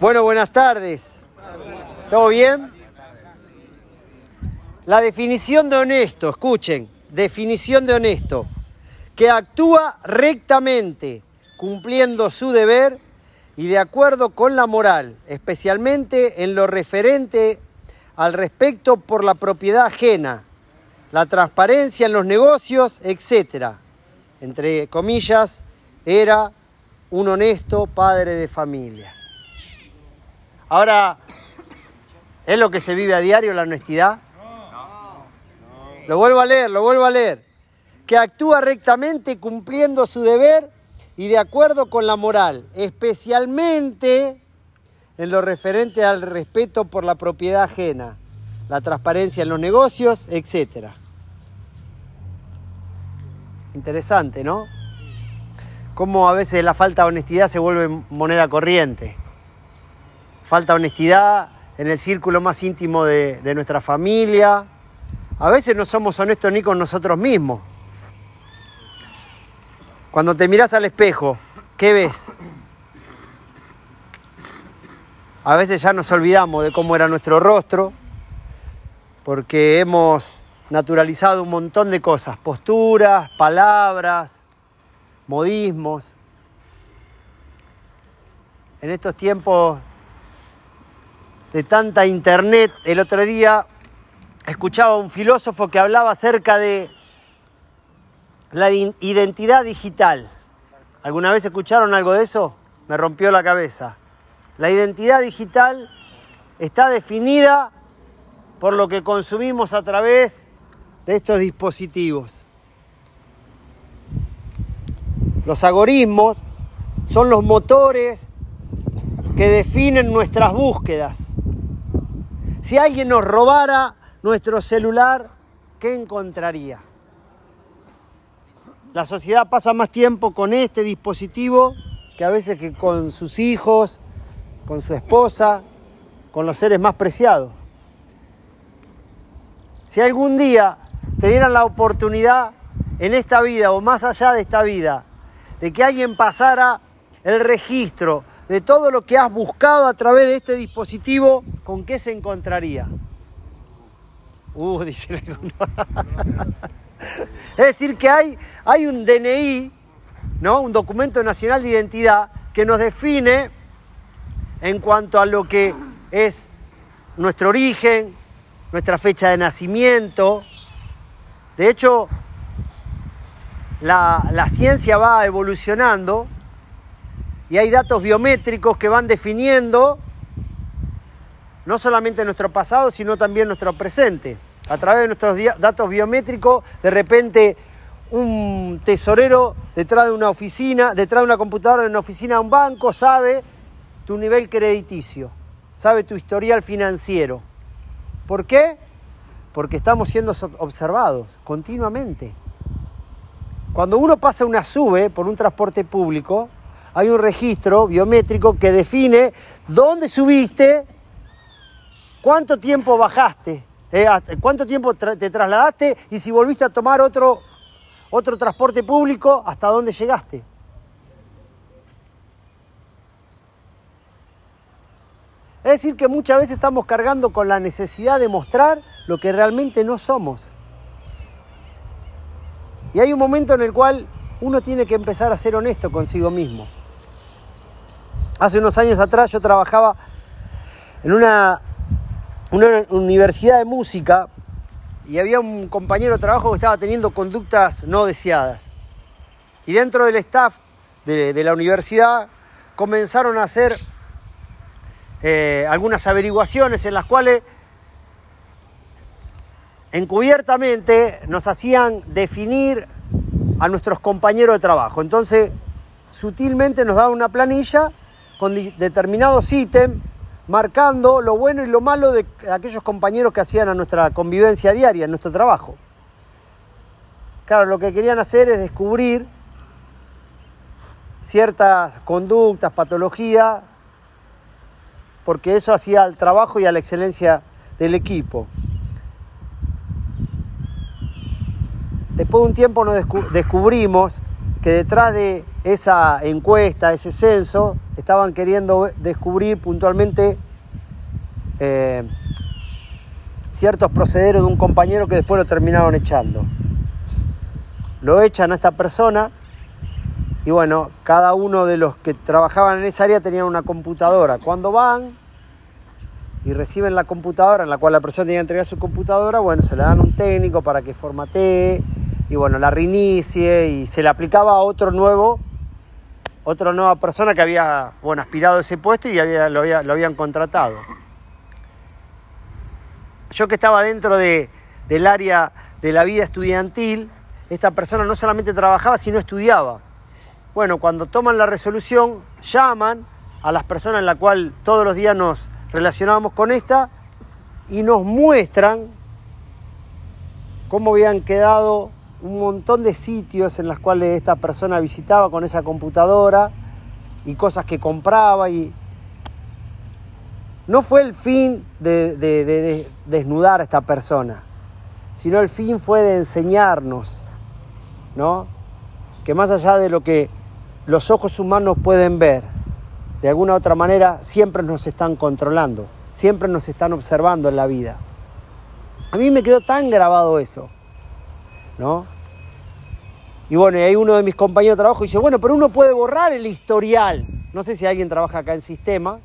Bueno, buenas tardes. ¿Todo bien? La definición de honesto, escuchen, definición de honesto, que actúa rectamente, cumpliendo su deber y de acuerdo con la moral, especialmente en lo referente al respecto por la propiedad ajena, la transparencia en los negocios, etc. Entre comillas, era un honesto padre de familia. Ahora, ¿es lo que se vive a diario la honestidad? Lo vuelvo a leer, lo vuelvo a leer. Que actúa rectamente cumpliendo su deber y de acuerdo con la moral, especialmente en lo referente al respeto por la propiedad ajena, la transparencia en los negocios, etc. Interesante, ¿no? Cómo a veces la falta de honestidad se vuelve moneda corriente. Falta honestidad en el círculo más íntimo de, de nuestra familia, a veces no somos honestos ni con nosotros mismos. Cuando te miras al espejo, ¿qué ves? A veces ya nos olvidamos de cómo era nuestro rostro, porque hemos naturalizado un montón de cosas, posturas, palabras, modismos. En estos tiempos de tanta internet, el otro día escuchaba a un filósofo que hablaba acerca de la identidad digital. ¿Alguna vez escucharon algo de eso? Me rompió la cabeza. La identidad digital está definida por lo que consumimos a través de estos dispositivos. Los algoritmos son los motores que definen nuestras búsquedas. Si alguien nos robara nuestro celular, ¿qué encontraría? La sociedad pasa más tiempo con este dispositivo que a veces que con sus hijos, con su esposa, con los seres más preciados. Si algún día te dieran la oportunidad en esta vida o más allá de esta vida de que alguien pasara el registro de todo lo que has buscado a través de este dispositivo, ¿con qué se encontraría? Uh, dice Es decir, que hay, hay un DNI, ¿no? un documento nacional de identidad, que nos define en cuanto a lo que es nuestro origen, nuestra fecha de nacimiento. De hecho, la, ciencia va evolucionando y hay datos biométricos que van definiendo no solamente nuestro pasado, sino también nuestro presente a través de nuestros datos biométricos, de repente un tesorero detrás de una oficina, detrás de una computadora en una oficina de un banco, sabe tu nivel crediticio, sabe tu historial financiero. ¿Por qué? Porque estamos siendo observados continuamente. Cuando uno pasa una sube por un transporte público, hay un registro biométrico que define dónde subiste, cuánto tiempo bajaste, eh, ¿Cuánto tiempo te trasladaste? Y si volviste a tomar otro, otro transporte público, ¿hasta dónde llegaste? Es decir, que muchas veces estamos cargando con la necesidad de mostrar lo que realmente no somos. Y hay un momento en el cual uno tiene que empezar a ser honesto consigo mismo. Hace unos años atrás yo trabajaba en una universidad de música y había un compañero de trabajo que estaba teniendo conductas no deseadas. Y dentro del staff de, la universidad comenzaron a hacer eh, algunas averiguaciones en las cuales encubiertamente nos hacían definir a nuestros compañeros de trabajo. Entonces, sutilmente nos daban una planilla con determinados ítems marcando lo bueno y lo malo de aquellos compañeros que hacían a nuestra convivencia diaria, en nuestro trabajo. Claro, lo que querían hacer es descubrir ciertas conductas, patologías, porque eso hacía al trabajo y a la excelencia del equipo. Después de un tiempo nos descubrimos que detrás de esa encuesta, ese censo, estaban queriendo descubrir puntualmente eh, ciertos procederos de un compañero que después lo terminaron echando. Lo echan a esta persona y bueno, cada uno de los que trabajaban en esa área tenían una computadora. Cuando van y reciben la computadora en la cual la persona tenía que entregar su computadora, bueno, se le dan un técnico para que formatee y bueno, la reinicie y se le aplicaba a otro nuevo, otra nueva persona que había, bueno, aspirado a ese puesto y había, lo, lo habían contratado. Yo que estaba dentro de, del área de la vida estudiantil, esta persona no solamente trabajaba, sino estudiaba. Bueno, cuando toman la resolución, llaman a las personas en la cual todos los días nos relacionábamos con esta y nos muestran cómo habían quedado un montón de sitios en los cuales esta persona visitaba con esa computadora y cosas que compraba y no fue el fin de, desnudar a esta persona, sino el fin fue de enseñarnos, ¿no? Que más allá de lo que los ojos humanos pueden ver, de alguna u otra manera siempre nos están controlando, siempre nos están observando en la vida. A mí me quedó tan grabado eso. ¿No? Y bueno, y ahí uno de mis compañeros de trabajo dice, bueno, pero uno puede borrar el historial. No sé si alguien trabaja acá en sistema,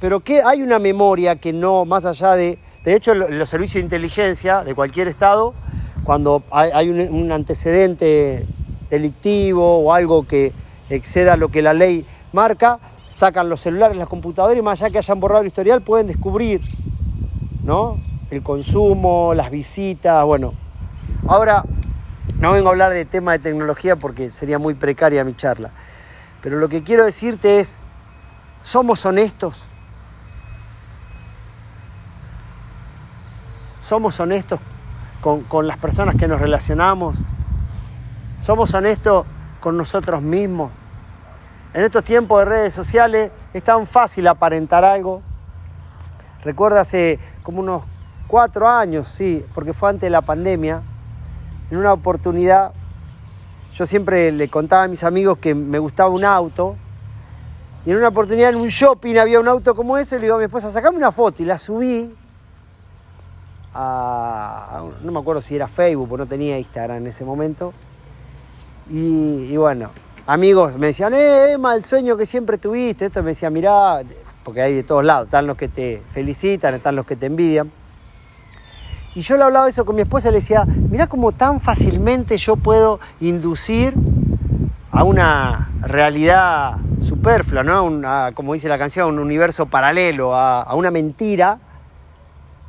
pero que hay una memoria que no, más allá de, de hecho, los servicios de inteligencia de cualquier estado, cuando hay, un, un, antecedente delictivo o algo que exceda lo que la ley marca, sacan los celulares, las computadoras y más allá que hayan borrado el historial, pueden descubrir, ¿no? El consumo, las visitas, bueno. Ahora, no vengo a hablar de tema de tecnología porque sería muy precaria mi charla. Pero lo que quiero decirte es, ¿somos honestos? ¿Somos honestos con, con las personas que nos relacionamos? ¿Somos honestos con nosotros mismos? En estos tiempos de redes sociales es tan fácil aparentar algo. Recuerdo hace como unos cuatro años, sí, porque fue antes de la pandemia, en una oportunidad, yo siempre le contaba a mis amigos que me gustaba un auto, y en una oportunidad en un shopping había un auto como ese, y le digo a mi esposa, sacame una foto, y la subí a, no me acuerdo si era Facebook, porque no tenía Instagram en ese momento, y, bueno, amigos me decían, eh, Emma, el sueño que siempre tuviste, esto me decía, mirá, porque hay de todos lados, están los que te felicitan, están los que te envidian. Y yo le hablaba eso con mi esposa y le decía, mirá cómo tan fácilmente yo puedo inducir a una realidad superflua, ¿no? como dice la canción, a un universo paralelo, a, una mentira.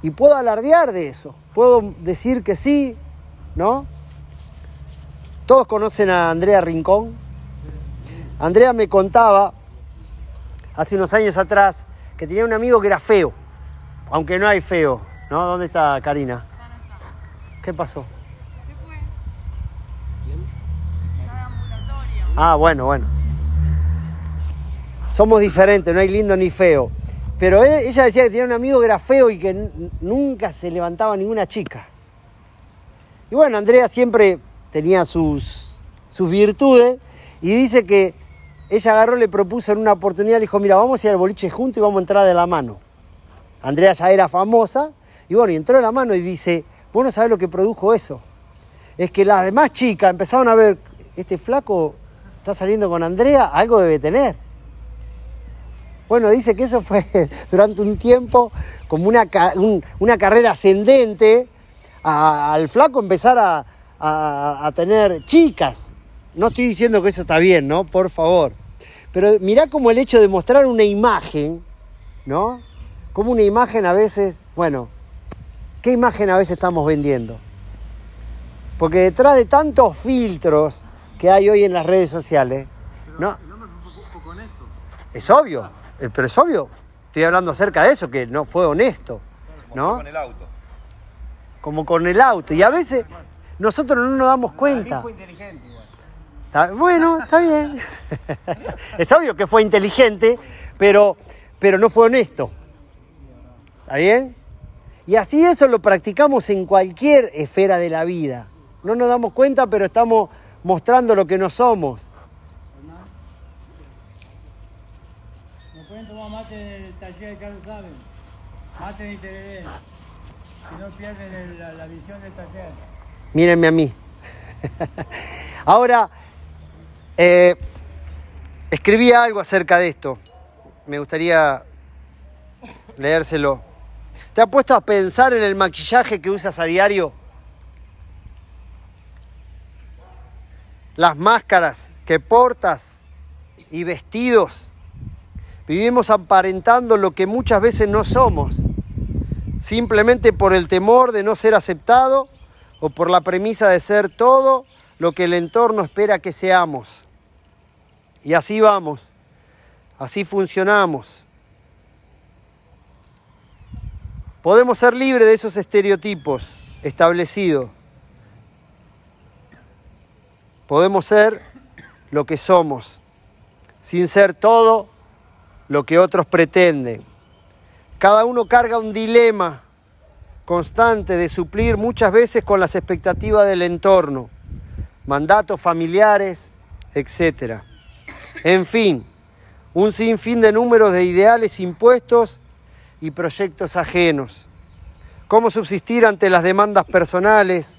Y puedo alardear de eso, puedo decir que sí, ¿no? Todos conocen a Andrea Rincón. Andrea me contaba hace unos años atrás que tenía un amigo que era feo, aunque no hay feo, ¿No? ¿Dónde está Karina? ¿Qué pasó? Se fue. ¿Quién? Ah, bueno, bueno. Somos diferentes, no hay lindo ni feo. Pero ella decía que tenía un amigo que era feo y que nunca se levantaba ninguna chica. Y bueno, Andrea siempre tenía sus, sus virtudes y dice que ella agarró, le propuso en una oportunidad, le dijo, mira, vamos a ir al boliche juntos y vamos a entrar de la mano. Andrea ya era famosa y bueno, y entró en la mano y dice, vos no sabés lo que produjo eso. Es que las demás chicas empezaron a ver, este flaco está saliendo con Andrea, algo debe tener. Bueno, dice que eso fue durante un tiempo como una, una carrera ascendente al flaco empezar a, a, tener chicas. No estoy diciendo que eso está bien, ¿no? Por favor. Pero mirá como el hecho de mostrar una imagen, ¿no? Como una imagen a veces, bueno, ¿Qué imagen a veces estamos vendiendo? Porque detrás de tantos filtros que hay hoy en las redes sociales, ¿no? Es obvio, eh, pero es obvio. Estoy hablando acerca de eso, que no fue honesto, ¿no? Como con el auto. Como con el auto. Y a veces nosotros no nos damos cuenta. Fue inteligente bueno, está bien. es obvio que fue inteligente, pero, pero no fue honesto. ¿Está bien? Y así eso lo practicamos en cualquier esfera de la vida. No nos damos cuenta, pero estamos mostrando lo que no somos. ¿No pueden tomar mate del taller de Carlos Saben? Mate de interés. Si no pierden el- la, la visión del taller. Mírenme a mí. Ahora, eh, escribí algo acerca de esto. Me gustaría leérselo. ¿Te has puesto a pensar en el maquillaje que usas a diario? Las máscaras que portas y vestidos. Vivimos aparentando lo que muchas veces no somos, simplemente por el temor de no ser aceptado o por la premisa de ser todo lo que el entorno espera que seamos. Y así vamos, así funcionamos. Podemos ser libres de esos estereotipos establecidos. Podemos ser lo que somos, sin ser todo lo que otros pretenden. Cada uno carga un dilema constante de suplir muchas veces con las expectativas del entorno, mandatos familiares, etc. En fin, un sinfín de números de ideales impuestos y proyectos ajenos. Cómo subsistir ante las demandas personales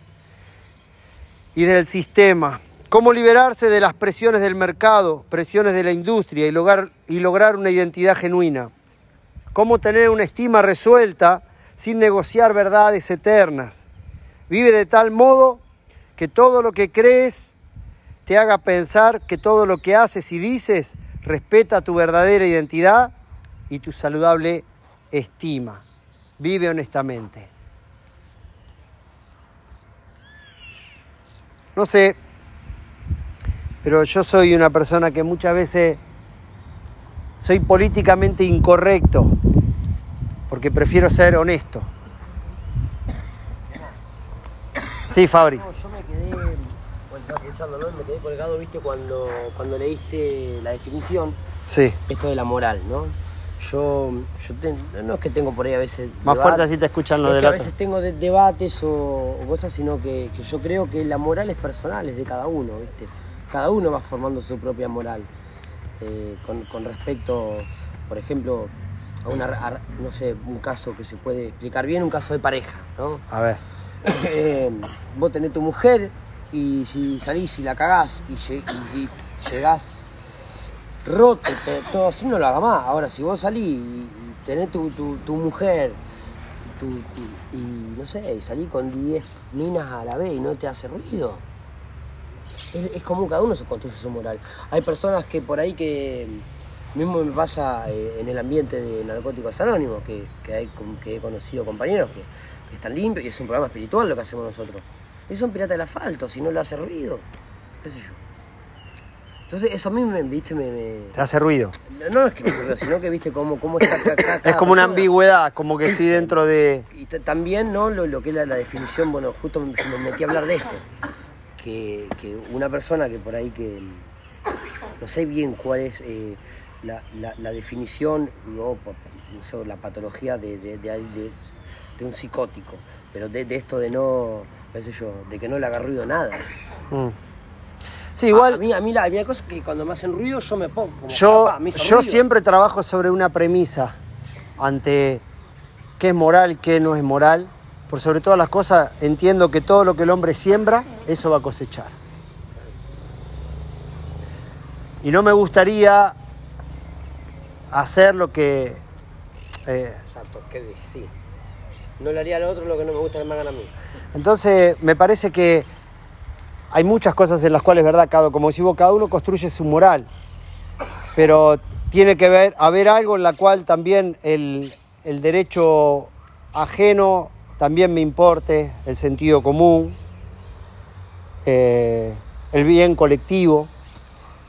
y del sistema. Cómo liberarse de las presiones del mercado, presiones de la industria y lograr, y lograr una identidad genuina. Cómo tener una estima resuelta sin negociar verdades eternas. Vive de tal modo que todo lo que crees te haga pensar que todo lo que haces y dices respeta tu verdadera identidad y tu saludable estima. Vive honestamente. No sé, pero yo soy una persona que muchas veces soy políticamente incorrecto porque prefiero ser honesto. Sí, Fabri. No, yo me quedé, bueno. Me quedé colgado, viste, cuando, cuando leíste la definición, Sí. esto de la moral, ¿no? Yo, yo ten- no es que tengo por ahí a veces. Más fuerte así te escuchan los a veces tengo de- debates o, o cosas, sino que, que yo creo que la moral es personal, es de cada uno, ¿viste? Cada uno va formando su propia moral. Eh, con, con respecto, por ejemplo, a una, a- no sé, un caso que se puede explicar bien, un caso de pareja, ¿no? A ver. Eh, vos tenés tu mujer y si salís y la cagás y- y llegás roto, todo así, no lo hagas más. Ahora, si vos salís y, tenés tu, tu- mujer tu- y no sé, salís con 10 minas a la vez y no te hace ruido, es, es común, cada uno se construye su moral. Hay personas que por ahí que mismo me pasa eh, en el ambiente de Narcóticos Anónimos, que, que, hay, que he conocido compañeros que, están limpios y es un programa espiritual lo que hacemos nosotros. Y son piratas del asfalto, si no le hace ruido, qué sé yo. Entonces eso a mí me, viste, me... me- Te hace ruido. No es que me hace ruido, sino que viste cómo, cómo está acá. acá Es como una ambigüedad, como que estoy dentro de... Y también, ¿no? Lo, lo que es la, la definición, bueno, justo me, me metí a hablar de esto. Que, que una persona que por ahí que no sé bien cuál es eh, la, la- la definición o no sé, la patología de, de- de- un psicótico, pero de, esto de no, qué sé yo, de que no le haga ruido nada. Mm. Sí, igual... A, a mí, a mí la, a mí hay cosas que cuando me hacen ruido yo me pongo. Como, Yo, "Papá, me hizo yo ruido". siempre trabajo sobre una premisa ante qué es moral qué no es moral. Por sobre todas las cosas, entiendo que todo lo que el hombre siembra, eso va a cosechar. Y no me gustaría hacer lo que... eh, Exacto, que sí. No le haría al otro lo que no me gusta que me hagan a mí. entonces, me parece que hay muchas cosas en las cuales, ¿verdad? Cada, como decimos, cada uno construye su moral. Pero tiene que ver, haber algo en la cual también el, el derecho ajeno también me importe, el sentido común, eh, el bien colectivo.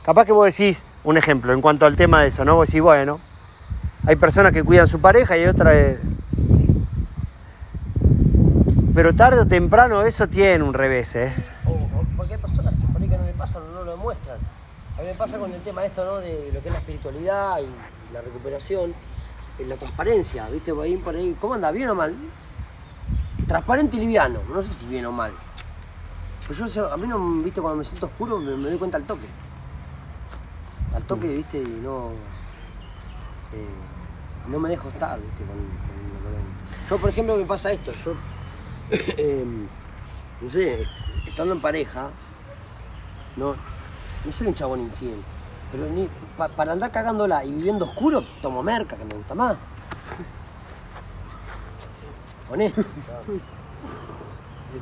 Capaz que vos decís, un ejemplo, en cuanto al tema de eso, ¿no? Vos decís, bueno, hay personas que cuidan su pareja y hay otras... Pero tarde o temprano eso tiene un revés, ¿eh? O, o porque hay personas que por ahí que no le pasan o no lo demuestran. A mí me pasa con el tema esto, ¿no? De lo que es la espiritualidad y la recuperación, y la transparencia, ¿viste? Por ahí, por ahí, ¿cómo anda? ¿Bien o mal? Transparente y liviano, no sé si bien o mal. Pues yo a mí no, viste, cuando me siento oscuro me, me doy cuenta al toque. Al toque, viste, y no. eh, no me dejo estar, viste, con. Yo, por ejemplo, me pasa esto, yo. eh, no sé, estando en pareja, no, no soy un chabón infiel. Pero para andar cagándola y viviendo oscuro, tomo merca, que me gusta más. Honesto.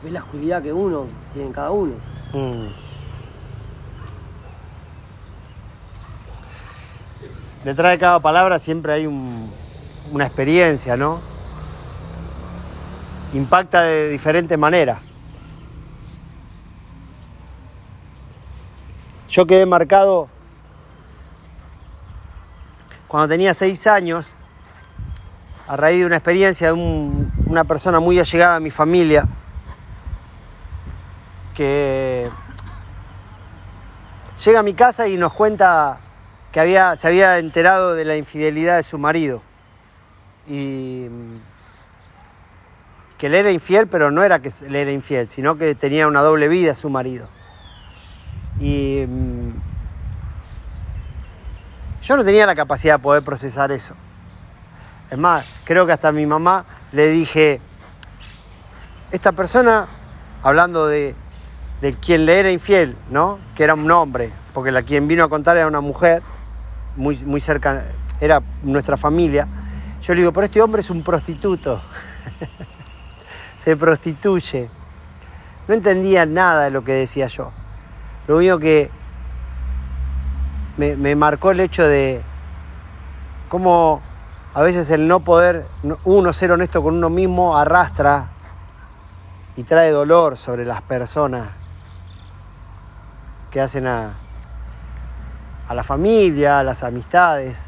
Ves la oscuridad que uno tiene cada uno. Mm. Detrás de cada palabra siempre hay un- una experiencia, ¿no? Impacta de diferente manera. Yo quedé marcado cuando tenía seis años, a raíz de una experiencia de un- una persona muy allegada a mi familia, que llega a mi casa y nos cuenta que había, se había enterado de la infidelidad de su marido. Y que él era infiel, pero no era que él era infiel, sino que tenía una doble vida su marido. Y mm, yo no tenía la capacidad de poder procesar eso. Es más, creo que hasta mi mamá le dije, esta persona, hablando de, de quien le era infiel, ¿no? Que era un hombre, porque la quien vino a contar era una mujer, muy, muy cerca, era nuestra familia. Yo le digo, pero este hombre es un prostituto, se prostituye. No entendía nada de lo que decía yo. Lo único que me, marcó el hecho de cómo a veces el no poder, no- uno ser honesto con uno mismo, arrastra y trae dolor sobre las personas que hacen a la familia, a las amistades.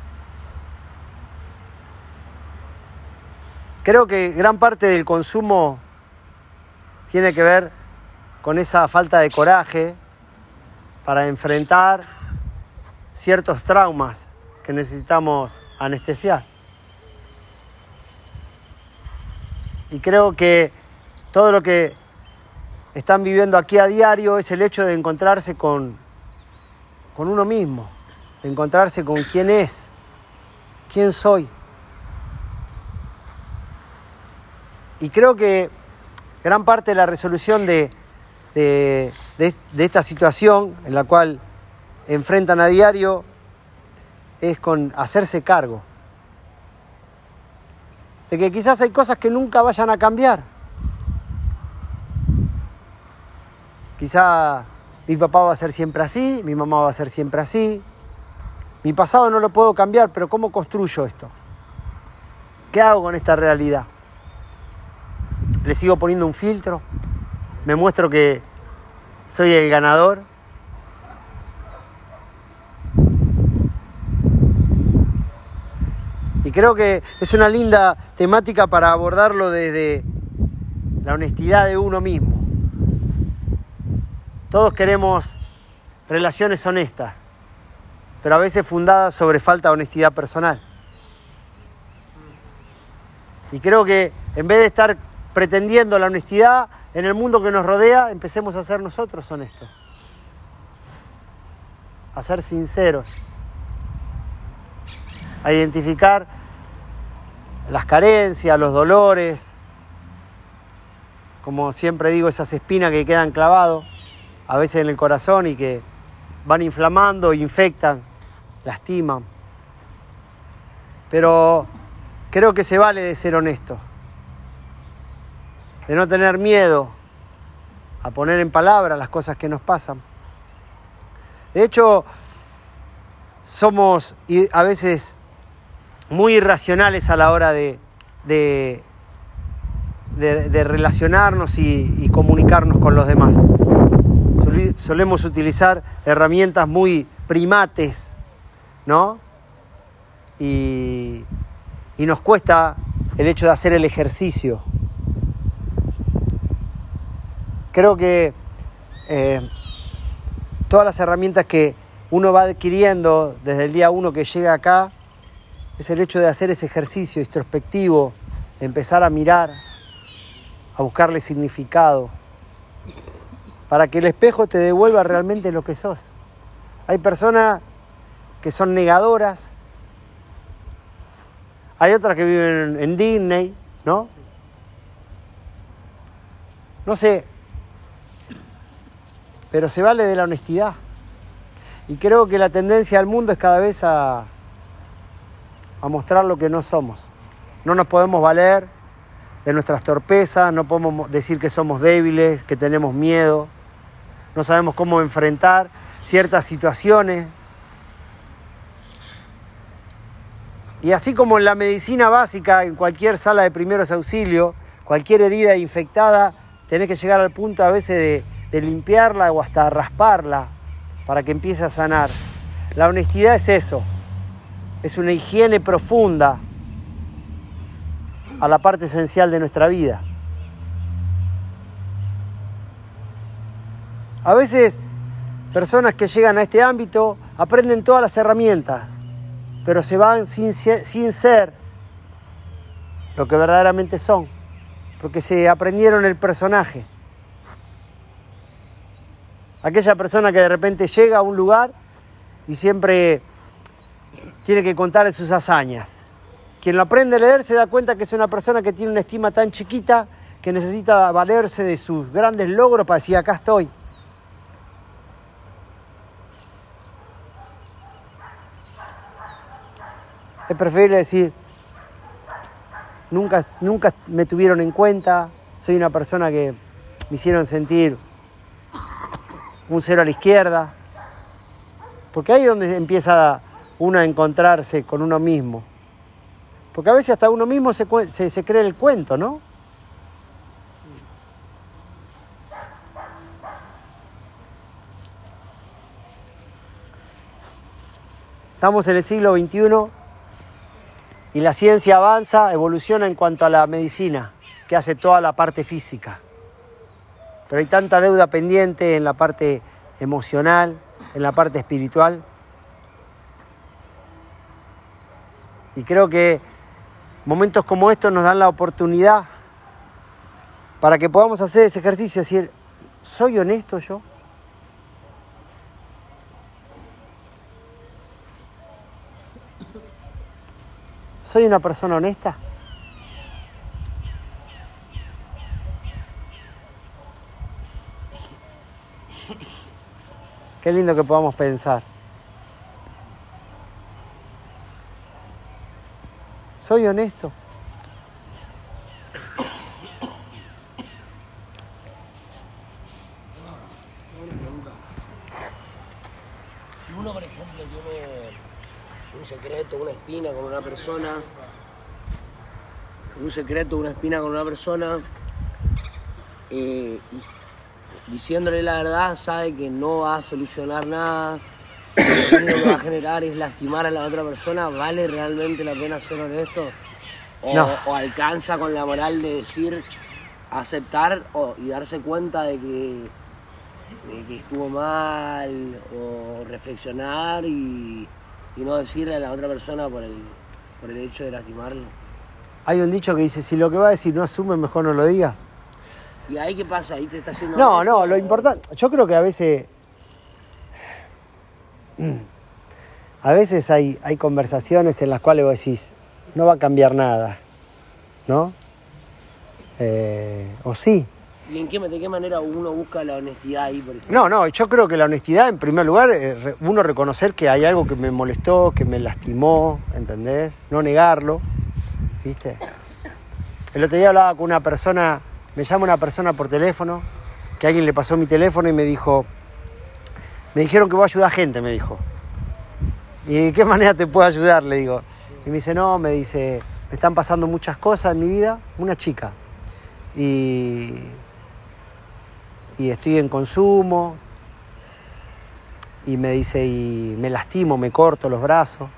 Creo que gran parte del consumo tiene que ver con esa falta de coraje para enfrentar ciertos traumas que necesitamos anestesiar. Y creo que todo lo que están viviendo aquí a diario es el hecho de encontrarse con, con uno mismo, de encontrarse con quién es, quién soy. Y creo que gran parte de la resolución de, de- de- esta situación en la cual enfrentan a diario es con hacerse cargo. De que quizás hay cosas que nunca vayan a cambiar. Quizá mi papá va a ser siempre así, mi mamá va a ser siempre así. Mi pasado no lo puedo cambiar, pero ¿cómo construyo esto? ¿Qué hago con esta realidad? ¿Le sigo poniendo un filtro? ¿Me muestro que soy el ganador? Y creo que es una linda temática para abordarlo desde la honestidad de uno mismo. Todos queremos relaciones honestas, pero a veces fundadas sobre falta de honestidad personal. Y creo que en vez de estar pretendiendo la honestidad en el mundo que nos rodea, empecemos a ser nosotros honestos. A ser sinceros. A identificar las carencias, los dolores, como siempre digo, esas espinas que quedan clavados a veces en el corazón y que van inflamando, infectan, lastiman. Pero creo que se vale de ser honesto, de no tener miedo a poner en palabras las cosas que nos pasan. De hecho, somos a veces muy irracionales a la hora de, de, de- relacionarnos y, y comunicarnos con los demás. Solemos utilizar herramientas muy primates, ¿no? Y, y nos cuesta el hecho de hacer el ejercicio. Creo que eh, todas las herramientas que uno va adquiriendo desde el día uno que llega acá es el hecho de hacer ese ejercicio introspectivo, de empezar a mirar, a buscarle significado, para que el espejo te devuelva realmente lo que sos. Hay personas que son negadoras, hay otras que viven en Disney, ¿no? No sé, pero se vale de la honestidad. Y creo que la tendencia del mundo es cada vez a, mostrar lo que no somos. No nos podemos valer de nuestras torpezas, no podemos decir que somos débiles, que tenemos miedo, no sabemos cómo enfrentar ciertas situaciones. Y así como en la medicina básica, en cualquier sala de primeros auxilios, cualquier herida infectada, tenés que llegar al punto a veces de, de limpiarla o hasta rasparla para que empiece a sanar. La honestidad es eso, es una higiene profunda a la parte esencial de nuestra vida. A veces personas que llegan a este ámbito aprenden todas las herramientas, pero se van sin, ser lo que verdaderamente son, porque se aprendieron el personaje. Aquella persona que de repente llega a un lugar y siempre tiene que contar sus hazañas. Quien lo aprende a leer se da cuenta que es una persona que tiene una estima tan chiquita que necesita valerse de sus grandes logros para decir acá estoy. Es preferible decir, nunca, nunca me tuvieron en cuenta, soy una persona que me hicieron sentir un cero a la izquierda, porque ahí es donde empieza uno a encontrarse con uno mismo. Porque a veces hasta uno mismo se, se, se cree el cuento, ¿no? Estamos en el siglo XXI y la ciencia avanza, evoluciona en cuanto a la medicina, que hace toda la parte física. Pero hay tanta deuda pendiente en la parte emocional, en la parte espiritual. Y creo que momentos como estos nos dan la oportunidad para que podamos hacer ese ejercicio, decir, ¿soy honesto yo? ¿Soy una persona honesta? Qué lindo que podamos pensar. Soy honesto. Uno, por ejemplo, tiene un secreto, una espina con una persona, un secreto, una espina con una persona, eh, y diciéndole la verdad, sabe que no va a solucionar nada, lo único que va a generar es lastimar a la otra persona, ¿vale realmente la pena ser honesto? O, No. o alcanza con la moral de decir, aceptar o- y darse cuenta de que, de que estuvo mal, o reflexionar y, y no decirle a la otra persona por el, por el hecho de lastimarlo. Hay un dicho que dice, si lo que va a decir no asume, mejor no lo diga. ¿Y ahí qué pasa? ¿Ahí te está haciendo No, no, lo importante, yo creo que a veces, a veces hay, hay conversaciones en las cuales vos decís, no va a cambiar nada, ¿no? Eh, o sí. ¿Y en qué, de qué manera uno busca la honestidad ahí, por ejemplo? No, no, yo creo que la honestidad, en primer lugar, eh, re- uno reconocer que hay algo que me molestó, que me lastimó, ¿entendés? No negarlo, ¿viste? El otro día hablaba con una persona, me llama una persona por teléfono, que alguien le pasó mi teléfono y me dijo, me dijeron que voy a ayudar a gente, me dijo. ¿Y de qué manera te puedo ayudar? Le digo. Y me dice, no, me dice, me están pasando muchas cosas en mi vida, una chica. Y, y estoy en consumo. Y me dice, y me lastimo, me corto los brazos.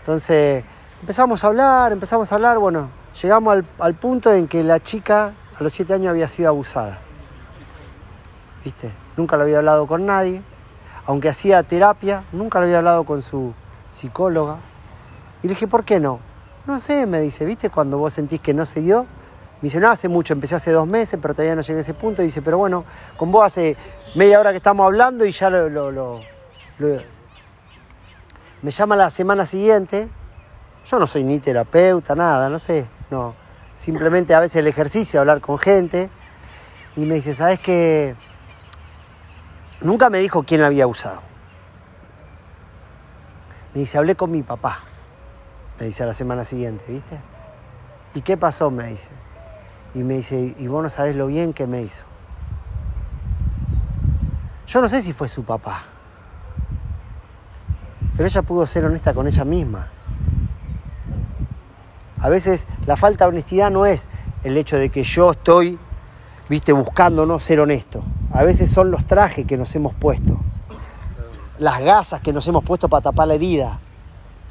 Entonces empezamos a hablar, empezamos a hablar, bueno, llegamos al, punto en que la chica a los siete años había sido abusada. ¿Viste? Nunca lo había hablado con nadie. Aunque hacía terapia, nunca lo había hablado con su psicóloga. Y le dije, ¿por qué no? No sé, me dice, ¿viste? Cuando vos sentís que no se dio, Me dice, no hace mucho, empecé hace dos meses, pero todavía no llegué a ese punto. Y dice, pero bueno, con vos hace media hora que estamos hablando y ya lo- Me llama la semana siguiente. Yo no soy ni terapeuta, nada, no sé. No. Simplemente a veces el ejercicio, hablar con gente. Y me dice, ¿sabes qué? Nunca me dijo quién la había usado. Me dice, hablé con mi papá. Me dice a la semana siguiente, ¿viste? ¿Y qué pasó? Me dice. Y me dice, y vos no sabés lo bien que me hizo. Yo no sé si fue su papá. Pero ella pudo ser honesta con ella misma. A veces la falta de honestidad no es el hecho de que yo estoy, viste, buscando no ser honesto. A veces son los trajes que nos hemos puesto. Las gasas que nos hemos puesto para tapar la herida.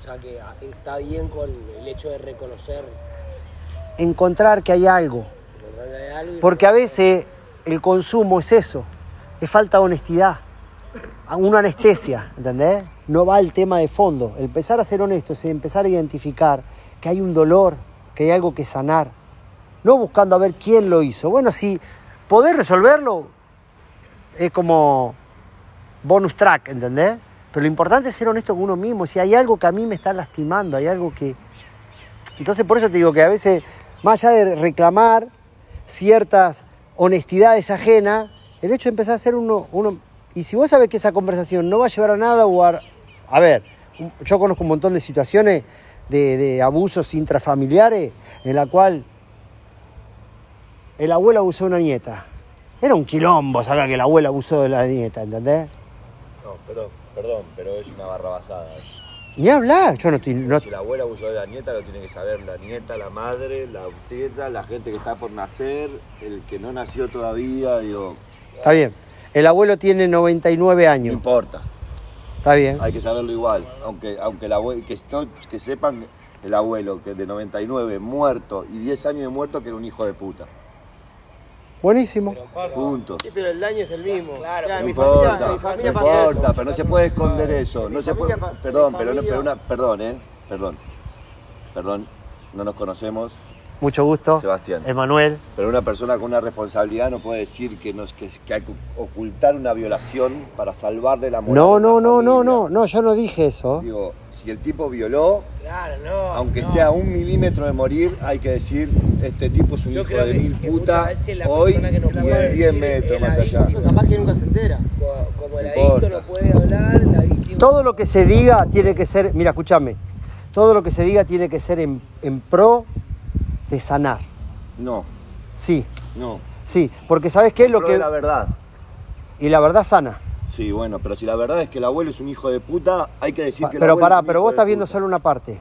O sea que ah, está bien con el hecho de reconocer Encontrar que hay algo. Porque a veces el consumo es eso, es falta de honestidad, una anestesia, ¿entendés? No va el tema de fondo. El empezar a ser honesto es empezar a identificar que hay un dolor, que hay algo que sanar. No buscando a ver quién lo hizo. Bueno, si poder resolverlo es como bonus track, ¿entendés? Pero lo importante es ser honesto con uno mismo. Si hay algo que a mí me está lastimando, hay algo que... Entonces por eso te digo que a veces, más allá de reclamar ciertas honestidades ajenas, el hecho de empezar a ser uno, uno... Y si vos sabés que esa conversación no va a llevar a nada o a... A ver, yo conozco un montón de situaciones de, de abusos intrafamiliares en la cual el abuelo abusó de una nieta. Era un quilombo sacar que el abuelo abusó de la nieta, ¿entendés? No, perdón, perdón, pero es una barra basada. Ni hablar, yo no estoy... no- Si la abuela abusó de la nieta, lo tiene que saber la nieta, la madre, la teta, la gente que está por nacer, el que no nació todavía, digo, Está bien. El abuelo tiene 99 no años. importa, Está bien. hay que saberlo igual. Aunque, aunque el abuelo, que, esto- que sepan el abuelo que de 99 muerto y 10 años de muerto que era un hijo de puta. Buenísimo. Punto. Sí, pero el daño es el mismo. Claro, No mi importa, familia, mi familia no eso. importa, pero no se puede esconder eso. No se puede, perdón, pero, no, pero una, perdón, eh, perdón, perdón, no nos conocemos, Mucho gusto. Sebastián. Emanuel. Pero una persona con una responsabilidad no puede decir que, nos, que, que hay que ocultar una violación para salvarle la moral. No, no, no, no, no, no, yo no dije eso. Digo, si el tipo violó, Claro, no. aunque no. esté a un milímetro de morir, hay que decir, este tipo es un Yo hijo creo de que- mil puta, hoy y puede en 10 decir metros más allá. Capaz que nunca se entera. Co- Como el adicto no puede hablar, la víctima. Todo lo que se diga tiene que ser, mira, escúchame, todo lo que se diga tiene que ser en, en pro de sanar. No, Sí, no. sí, porque ¿sabes qué es lo que... la verdad. Y la verdad sana. Sí, bueno, pero si la verdad es que el abuelo es un hijo de puta, hay que decir Pa- que el Pero pará, pero vos estás viendo puta. solo una parte.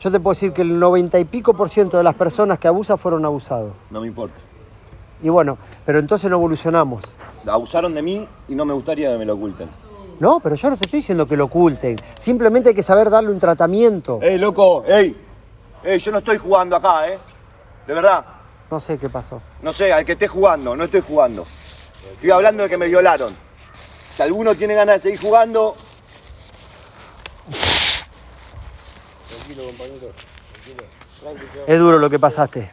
Yo te puedo decir que el 90 y pico por ciento de las personas que abusan fueron abusados. No me importa. Y bueno, pero entonces no evolucionamos. Abusaron de mí y no me gustaría que me lo oculten. No, pero yo no te estoy diciendo que lo oculten. Simplemente hay que saber darle un tratamiento. ¡Ey, loco! ¡Ey! ¡Ey, yo no estoy jugando acá, eh! De verdad. No sé qué pasó. No sé, al que esté jugando, no estoy jugando. Estoy hablando de que me violaron. Si alguno tiene ganas de seguir jugando, Tranquilo, compañero. Tranquilo. Tranquilo. Es duro lo que pasaste.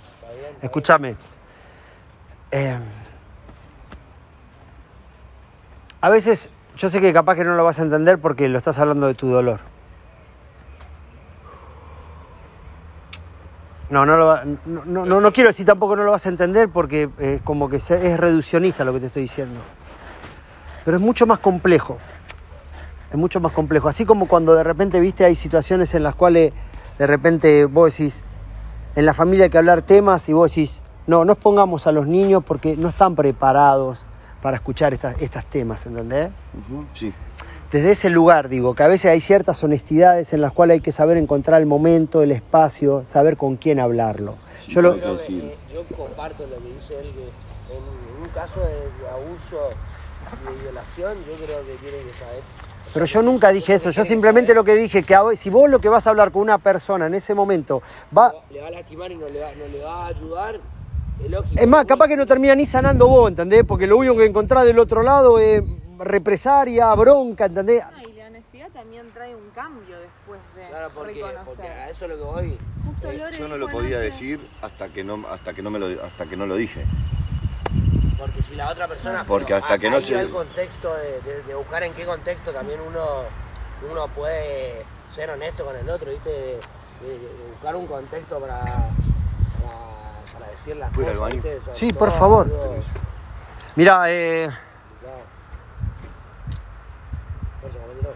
Escúchame. Eh, a veces, yo sé que capaz que no lo vas a entender porque lo estás hablando de tu dolor. No, no, lo va- no, no, no- no quiero decir tampoco no lo vas a entender porque es como que es reduccionista lo que te estoy diciendo. Pero es mucho más complejo. Es mucho más complejo. Así como cuando de repente, viste, hay situaciones en las cuales de repente vos decís, en la familia hay que hablar temas y vos decís, no, no expongamos a los niños porque no están preparados para escuchar estas, estos temas, ¿entendés? sí. Desde ese lugar digo que a veces hay ciertas honestidades en las cuales hay que saber encontrar el momento, el espacio, saber con quién hablarlo. Sí, Yo lo, eh, yo comparto lo que dice él, que en un caso de abuso y de violación, yo creo que tienen que saber. pero yo nunca dije eso, yo simplemente lo que dije que si vos lo que vas a hablar con una persona en ese momento va... Le va a lastimar y no le va, no le va a ayudar, es lógico. Es más, capaz que no termina ni sanando vos, ¿entendés? Porque lo único que encontrás del otro lado es represaria, bronca, ¿entendés? Ah, y la honestidad también trae un cambio después. de Claro, porque, reconocer. porque a eso es lo que voy. Justo eh, Lore Yo no lo podía decir hasta que no, hasta que no me lo, hasta que no lo dije. Porque si la otra persona. Porque pero hasta que no se- el contexto de, de- de buscar en qué contexto también uno, uno puede ser honesto con el otro, ¿viste? De, de- de buscar un contexto para, para, para decir las ¿Puedo ir al cosas. Sí, todo por favor. Mira, eh, Claro. Por eso, momentito.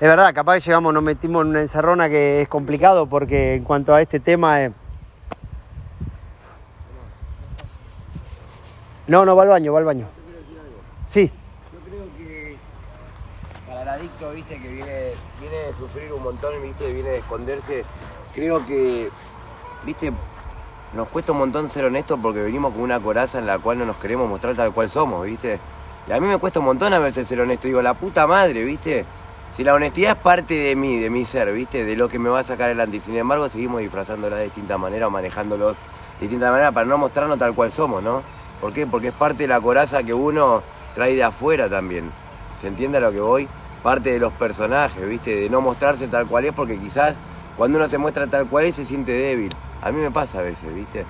Es verdad, capaz que llegamos, nos metimos en una encerrona que es complicado porque en cuanto a este tema... eh, No, no, va al baño, va al baño. Sí, Yo creo que para el adicto, viste, que viene, viene de sufrir un montón, viste, viene de esconderse, creo que, viste, nos cuesta un montón ser honestos porque venimos con una coraza en la cual no nos queremos mostrar tal cual somos, viste. Y a mí me cuesta un montón a veces ser honesto, digo, la puta madre, viste. Si la honestidad es parte de mí, de mi ser, viste, de lo que me va a sacar adelante, y sin embargo seguimos disfrazándola de distinta manera o manejándolo de distinta manera para no mostrarnos tal cual somos, ¿no? ¿Por qué? Porque es parte de la coraza que uno trae de afuera también. ¿Se entiende a lo que voy? Parte de los personajes, ¿viste? De no mostrarse tal cual es porque quizás cuando uno se muestra tal cual es se siente débil. A mí me pasa a veces, ¿viste?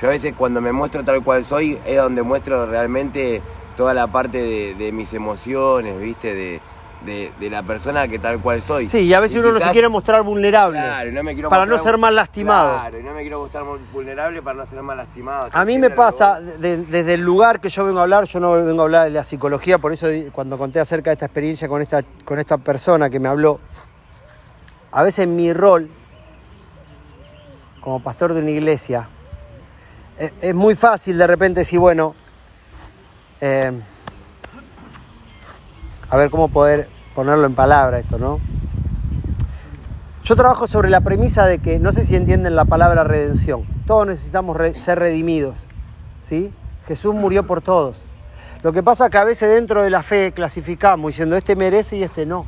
Yo a veces cuando me muestro tal cual soy es donde muestro realmente toda la parte de, de mis emociones, ¿viste? De, de- de la persona que tal cual soy. sí, y a veces uno no se quiere mostrar vulnerable. Claro, no me quiero para no ser más lastimado. Claro, y no me quiero mostrar vulnerable para no ser más lastimado. ¿se A mí me pasa, de- desde el lugar que yo vengo a hablar, yo no vengo a hablar de la psicología, por eso cuando conté acerca de esta experiencia con esta, con esta persona que me habló, a veces mi rol como pastor de una iglesia, e- es, muy fácil de repente decir, bueno, eh, a ver cómo poder ponerlo en palabra esto, ¿no? Yo trabajo sobre la premisa de que, no sé si entienden la palabra redención, todos necesitamos ser redimidos, ¿sí? Jesús murió por todos. Lo que pasa que a veces dentro de la fe clasificamos diciendo este merece y este no.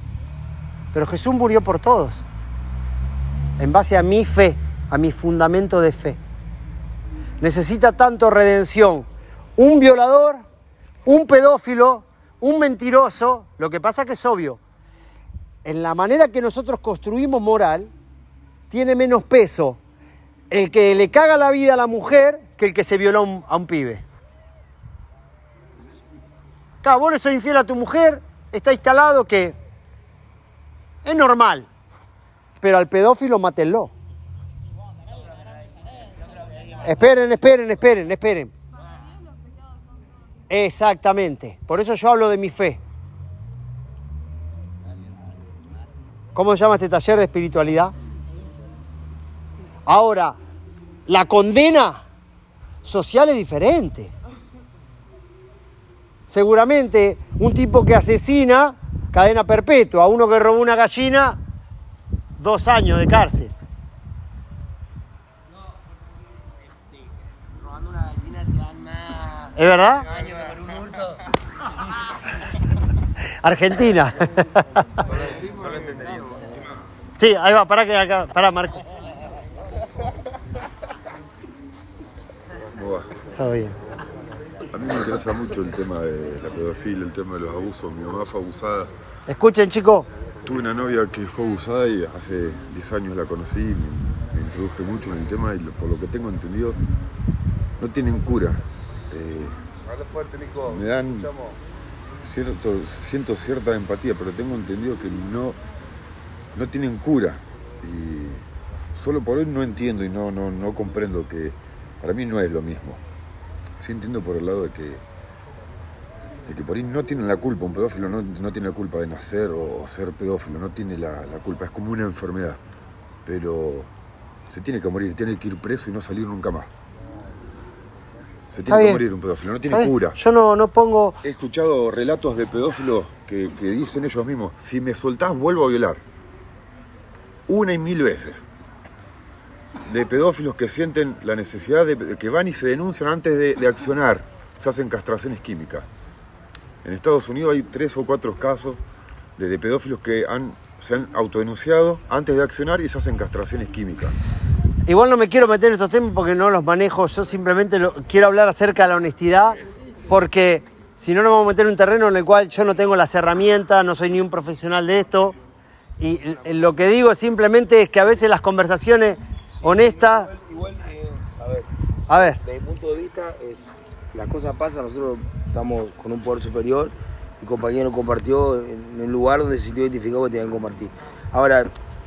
Pero Jesús murió por todos, en base a mi fe, a mi fundamento de fe. Necesita tanto redención un violador, un pedófilo, un mentiroso. Lo que pasa que es obvio, en la manera que nosotros construimos moral, tiene menos peso el que le caga la vida a la mujer que el que se violó a un, pibe. Claro, vos le infiel a tu mujer, está instalado que es normal, pero al pedófilo mátenlo. Esperen, esperen, esperen, esperen. Exactamente, por eso yo hablo de mi fe. ¿Cómo se llama este taller de espiritualidad? Ahora, la condena social es diferente. Seguramente un tipo que asesina, cadena perpetua, a uno que robó una gallina, dos años de cárcel. Robando una gallina te dan más ¿Es verdad? años que por un hurto. Argentina. Sí, ahí va, para que acá, para Marco. ¿Cómo va? Está bien. A mí me interesa mucho el tema de la pedofilia, el tema de los abusos. Mi mamá fue abusada. Escuchen, chicos, Tuve una novia que fue abusada y hace 10 años la conocí, me, me introduje mucho en el tema y lo- por lo que tengo entendido no tienen cura. Eh, me dan siento cierta empatía, pero tengo entendido que no, no tienen cura. Y solo por hoy no entiendo y no, no, no comprendo que para mí no es lo mismo. Sí entiendo por el lado de que, de que por ahí no tienen la culpa, un pedófilo no, no tiene la culpa de nacer o, o ser pedófilo, no tiene la, la culpa, es como una enfermedad. Pero se tiene que morir, tiene que ir preso y no salir nunca más. Se tiene que morir un pedófilo, no ¿está tiene cura. yo no, no pongo... He escuchado relatos de pedófilos que, que dicen ellos mismos, si me soltás vuelvo a violar. Una y mil veces. De pedófilos que sienten la necesidad de, de que van y se denuncian antes de, de accionar. Se hacen castraciones químicas. En Estados Unidos hay tres o cuatro casos de, de pedófilos que han, se han autodenunciado antes de accionar y se hacen castraciones químicas. Igual no me quiero meter en estos temas porque no los manejo, yo simplemente quiero hablar acerca de la honestidad porque si no nos vamos a meter en un terreno en el cual yo no tengo las herramientas, no soy ni un profesional de esto Y lo que digo simplemente es que a veces las conversaciones honestas... Igual, eh, a ver, A ver, desde mi punto de vista, es, la cosa pasa, nosotros estamos con un poder superior, el compañero compartió en un lugar donde se sintió identificado que tenía que compartir. Ahora,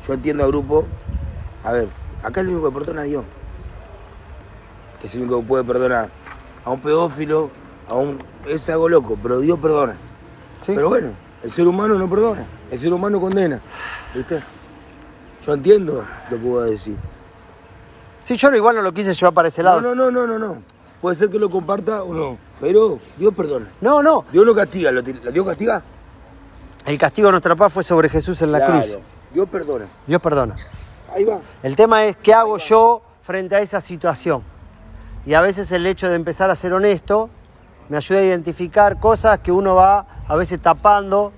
yo entiendo al grupo, a ver, acá el único que perdona es Dios, que es el único que puede perdonar a un pedófilo, a un... es algo loco, pero Dios perdona. ¿sí? Pero bueno, el ser humano no perdona, el ser humano condena, ¿viste? Yo entiendo lo que voy a decir. Sí, yo no- igual no lo quise llevar para ese lado. No, no, no, no, no, no. Puede ser que lo comparta o no, pero Dios perdona. no, no. Dios no castiga, ¿lo, Dios castiga? El castigo de nuestra paz fue sobre Jesús en la Claro, cruz. Dios perdona. Dios perdona. Ahí va. El tema es qué hago yo frente a esa situación. Y a veces el hecho de empezar a ser honesto me ayuda a identificar cosas que uno va a veces tapando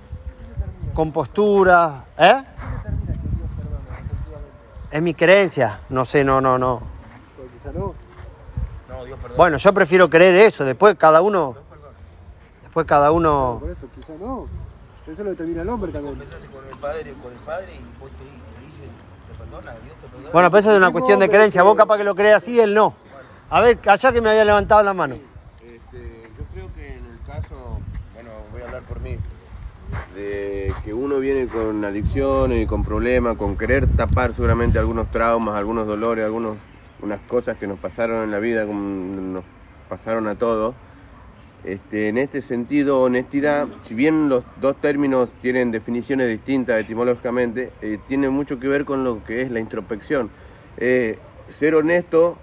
con postura. ¿Eh? Es mi creencia. No sé, no, no, no. No, Dios perdona. Bueno, yo prefiero creer eso. Después cada uno. Después cada uno. Por eso, quizá no. Eso lo determina el hombre también. con el Padre, con el Padre y Bueno, pero eso es una cuestión de creencia. Vos capaz que lo crees así, él no. A ver, allá que me había levantado la mano. Este, yo creo que en el caso, bueno, voy a hablar por mí, de que uno viene con adicciones y con problemas, con querer tapar seguramente algunos traumas, algunos dolores, algunos, unas cosas que nos pasaron en la vida, como nos pasaron a todos. Este, en este sentido, honestidad, si bien los dos términos tienen definiciones distintas etimológicamente, eh, tiene mucho que ver con lo que es la introspección. Eh, ser honesto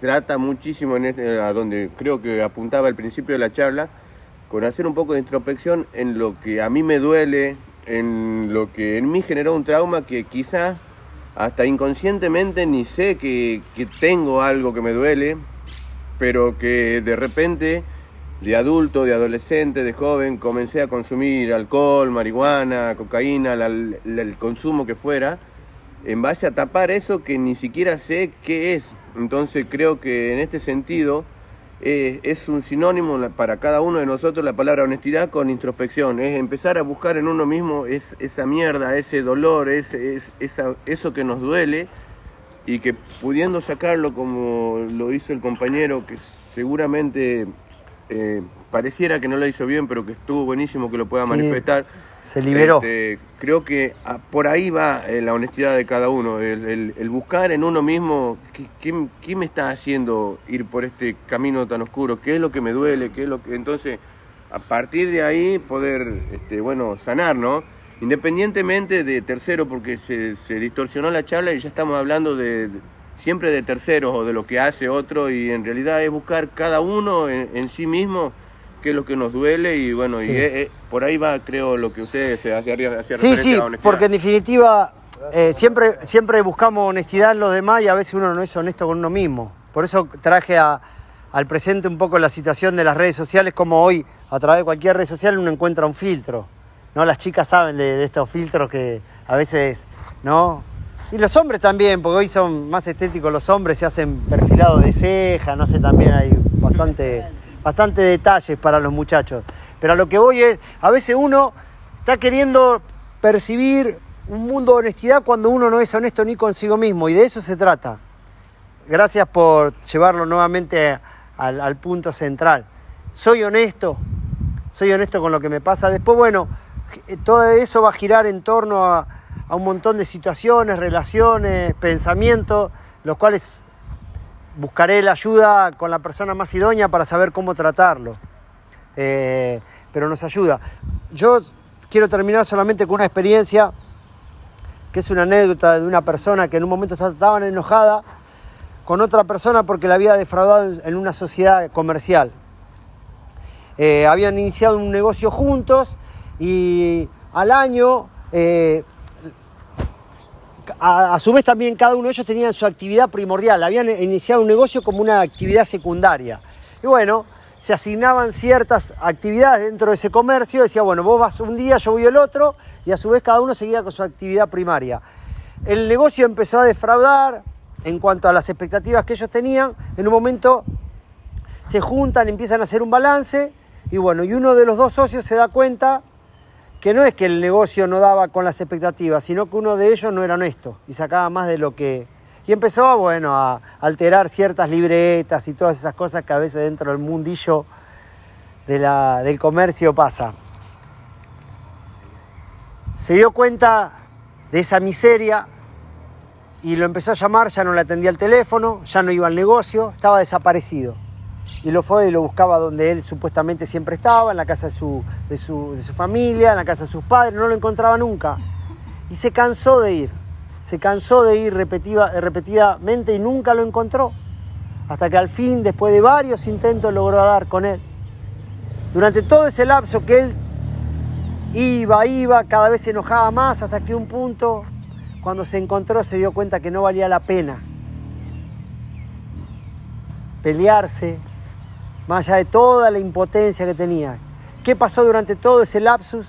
trata muchísimo en este- a donde creo que apuntaba al principio de la charla, con hacer un poco de introspección en lo que a mí me duele, en lo que en mí generó un trauma que quizá hasta inconscientemente ni sé que tengo algo que me duele, pero que de repente de adulto, de adolescente, de joven, comencé a consumir alcohol, marihuana, cocaína, la- el consumo que fuera, en base a tapar eso que ni siquiera sé qué es. Entonces creo que en este sentido eh, es un sinónimo para cada uno de nosotros la palabra honestidad con introspección. Es empezar a buscar en uno mismo es, esa mierda, ese dolor, eso que nos duele y que pudiendo sacarlo como lo hizo el compañero, que seguramente eh, pareciera que no lo hizo bien, pero que estuvo buenísimo que lo pueda Sí, manifestar. Se liberó. Este, creo que ah, por ahí va eh, la honestidad de cada uno, el, el- el buscar en uno mismo qué, qué- qué me está haciendo ir por este camino tan oscuro, qué es lo que me duele, qué es lo que... Entonces, a partir de ahí poder, este, bueno, sanar, ¿no? Independientemente de tercero, porque se, se distorsionó la charla y ya estamos hablando de, de- siempre de terceros o de lo que hace otro y en realidad es buscar cada uno en, en sí mismo qué es lo que nos duele y bueno, Sí. y eh, eh, por ahí va creo lo que ustedes se hace, hace Sí, sí, a porque en definitiva eh, siempre, siempre buscamos honestidad en los demás y a veces uno no es honesto con uno mismo. Por eso traje a- al presente un poco la situación de las redes sociales, como hoy a través de cualquier red social uno encuentra un filtro. ¿No? Las chicas saben de, de estos filtros que a veces, ¿no? Y los hombres también, porque hoy son más estéticos los hombres, se hacen perfilados de ceja, no sé, también hay bastante, bastante detalles para los muchachos. Pero a lo que voy es, a veces uno está queriendo percibir un mundo de honestidad cuando uno no es honesto ni consigo mismo, y de eso se trata. Gracias por llevarlo nuevamente al, al punto central. Soy honesto, soy honesto con lo que me pasa. Después, bueno, todo eso va a girar en torno a, un montón de situaciones, relaciones, pensamientos, los cuales buscaré la ayuda con la persona más idónea para saber cómo tratarlo. Eh, pero nos ayuda. Yo quiero terminar solamente con una experiencia que es una anécdota de una persona que en un momento estaban enojada con otra persona porque la había defraudado en una sociedad comercial. Eh, habían iniciado un negocio juntos y al año, eh, a, a su vez también cada uno de ellos tenían su actividad primordial, habían iniciado un negocio como una actividad secundaria. Y bueno, se asignaban ciertas actividades dentro de ese comercio, decía, bueno, vos vas un día, yo voy el otro, y a su vez cada uno seguía con su actividad primaria. El negocio empezó a defraudar en cuanto a las expectativas que ellos tenían, en un momento se juntan, empiezan a hacer un balance, y bueno, y uno de los dos socios se da cuenta que no es que el negocio no daba con las expectativas, sino que uno de ellos no era honesto y sacaba más de lo que... Y empezó, bueno, a alterar ciertas libretas y todas esas cosas que a veces dentro del mundillo de la- del comercio pasa. Se dio cuenta de esa miseria y lo empezó a llamar, ya no le atendía el teléfono, ya no iba al negocio, estaba desaparecido. Y lo fue y lo buscaba donde él supuestamente siempre estaba, en la casa de su, de su, de su familia, en la casa de sus padres, no lo encontraba nunca. Y se cansó de ir, se cansó de ir repetida- repetidamente y nunca lo encontró. Hasta que al fin, después de varios intentos, logró dar con él. Durante todo ese lapso que él iba, iba, cada vez se enojaba más, hasta que un punto, cuando se encontró, se dio cuenta que no valía la pena pelearse, más allá de toda la impotencia que tenía. ¿Qué pasó durante todo ese lapsus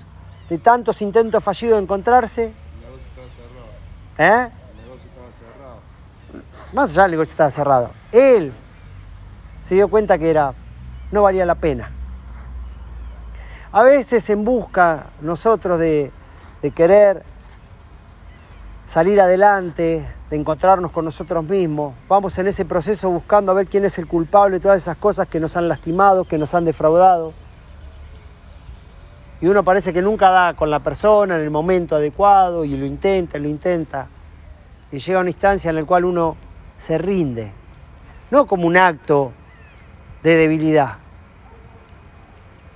de tantos intentos fallidos de encontrarse? El negocio estaba cerrado. ¿Eh? El negocio estaba cerrado. Más allá del negocio estaba cerrado. Él se dio cuenta que era, no valía la pena. A veces en busca nosotros de, de querer salir adelante, de encontrarnos con nosotros mismos, vamos en ese proceso buscando a ver quién es el culpable de todas esas cosas que nos han lastimado, que nos han defraudado. Y uno parece que nunca da con la persona en el momento adecuado y lo intenta, lo intenta. Y llega a una instancia en la cual uno se rinde, no como un acto de debilidad,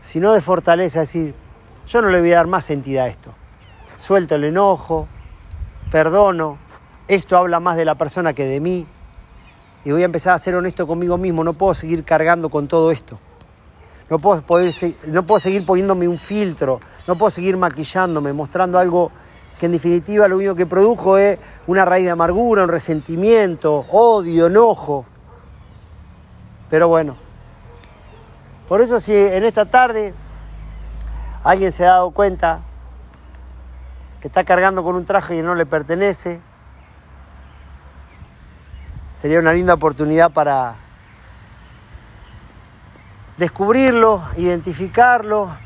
sino de fortaleza, decir, yo no le voy a dar más entidad a esto. Suelto el enojo, perdono, esto habla más de la persona que de mí, y voy a empezar a ser honesto conmigo mismo, no puedo seguir cargando con todo esto. No puedo, no puedo seguir poniéndome un filtro, no puedo seguir maquillándome, mostrando algo que en definitiva lo único que produjo es una raíz de amargura, un resentimiento, odio, enojo. Pero bueno, por eso si en esta tarde alguien se ha dado cuenta que está cargando con un traje que no le pertenece, sería una linda oportunidad para descubrirlo, identificarlo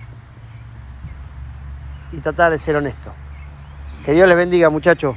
y tratar de ser honesto. Que Dios les bendiga, muchachos.